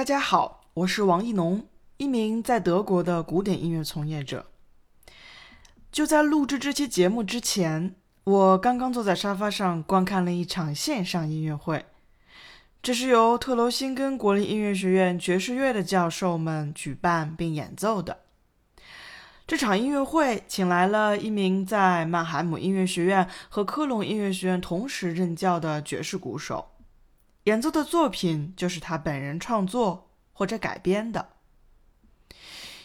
大家好，我是王艺农，一名在德国的古典音乐从业者。就在录制这期节目之前，我刚刚坐在沙发上观看了一场线上音乐会。这是由特罗辛根国立音乐学院爵士乐的教授们举办并演奏的。这场音乐会请来了一名在曼海姆音乐学院和科隆音乐学院同时任教的爵士鼓手。演奏的作品就是他本人创作或者改编的。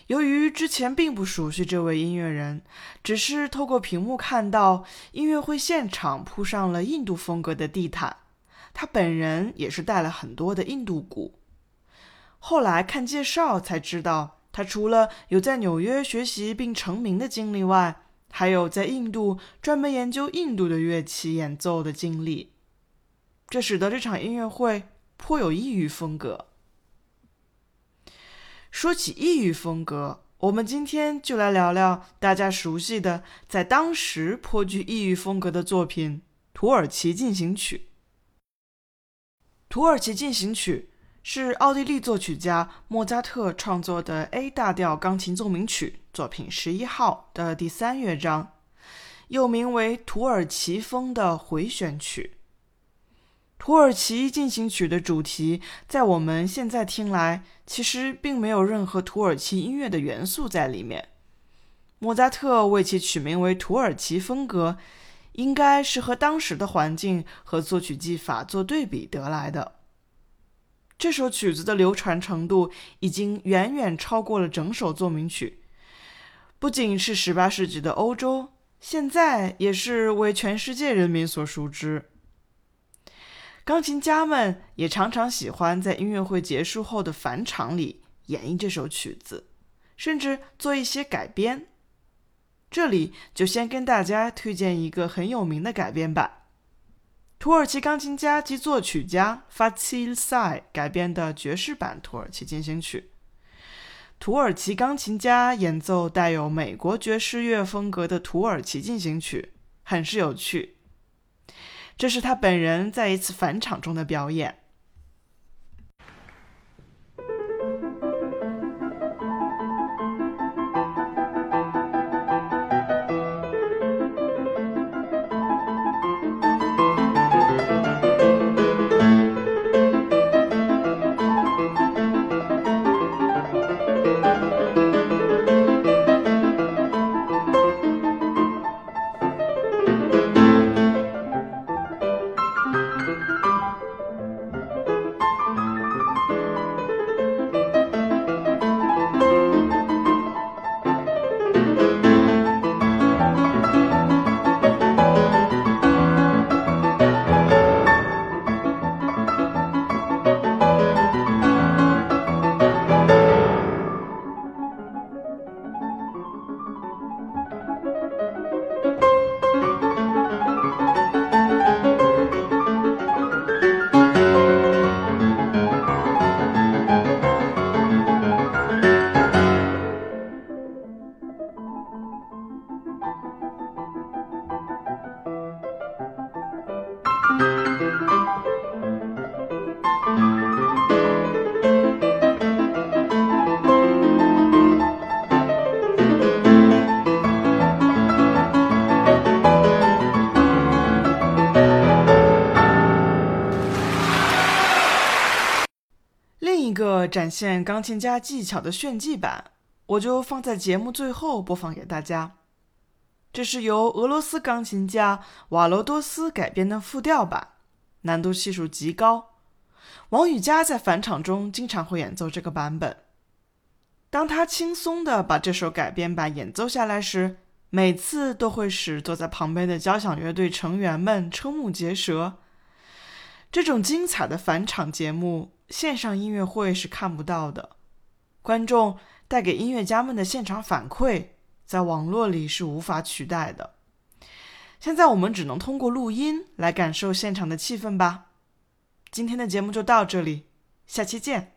由于之前并不熟悉这位音乐人，只是透过屏幕看到音乐会现场铺上了印度风格的地毯，他本人也是带了很多的印度鼓。后来看介绍才知道，他除了有在纽约学习并成名的经历外，还有在印度专门研究印度的乐器演奏的经历。这使得这场音乐会颇有异域风格。说起异域风格，我们今天就来聊聊大家熟悉的，在当时颇具异域风格的作品《土耳其进行曲》。《土耳其进行曲》是奥地利作曲家莫扎特创作的 A 大调钢琴奏鸣曲作品十一号的第三乐章，又名为土耳其风的回旋曲。土耳其进行曲的主题，在我们现在听来，其实并没有任何土耳其音乐的元素在里面。莫扎特为其取名为土耳其风格，应该是和当时的环境和作曲技法做对比得来的。这首曲子的流传程度已经远远超过了整首奏鸣曲，不仅是18世纪的欧洲，现在也是为全世界人民所熟知。钢琴家们也常常喜欢在音乐会结束后的返场里演绎这首曲子，甚至做一些改编。这里就先跟大家推荐一个很有名的改编版：土耳其钢琴家及作曲家 Fatih Say 改编的爵士版《土耳其进行曲》。土耳其钢琴家演奏带有美国爵士乐风格的《土耳其进行曲》，很是有趣。这是他本人在一次返场中的表演。另一个展现钢琴家技巧的炫技版，我就放在节目最后播放给大家。这是由俄罗斯钢琴家瓦罗多斯改编的复调版，难度系数极高。王羽佳在返场中经常会演奏这个版本。当他轻松地把这首改编版演奏下来时，每次都会使坐在旁边的交响乐队成员们瞠目结舌。这种精彩的返场节目线上音乐会是看不到的，观众带给音乐家们的现场反馈，在网络里是无法取代的。现在我们只能通过录音来感受现场的气氛吧。今天的节目就到这里，下期见。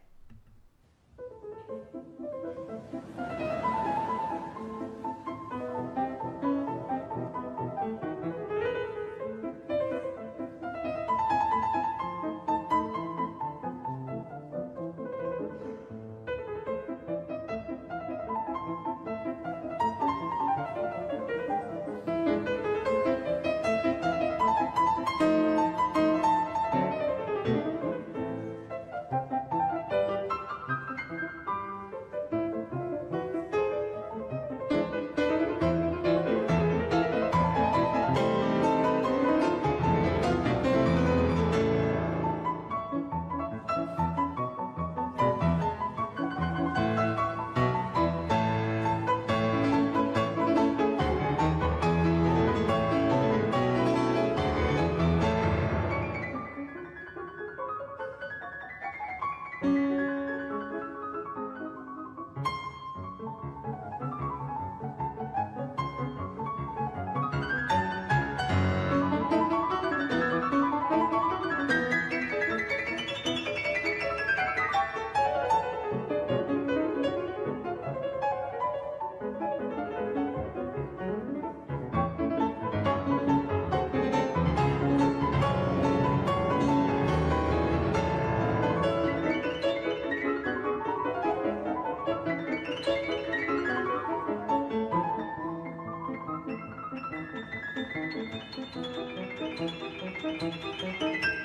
Música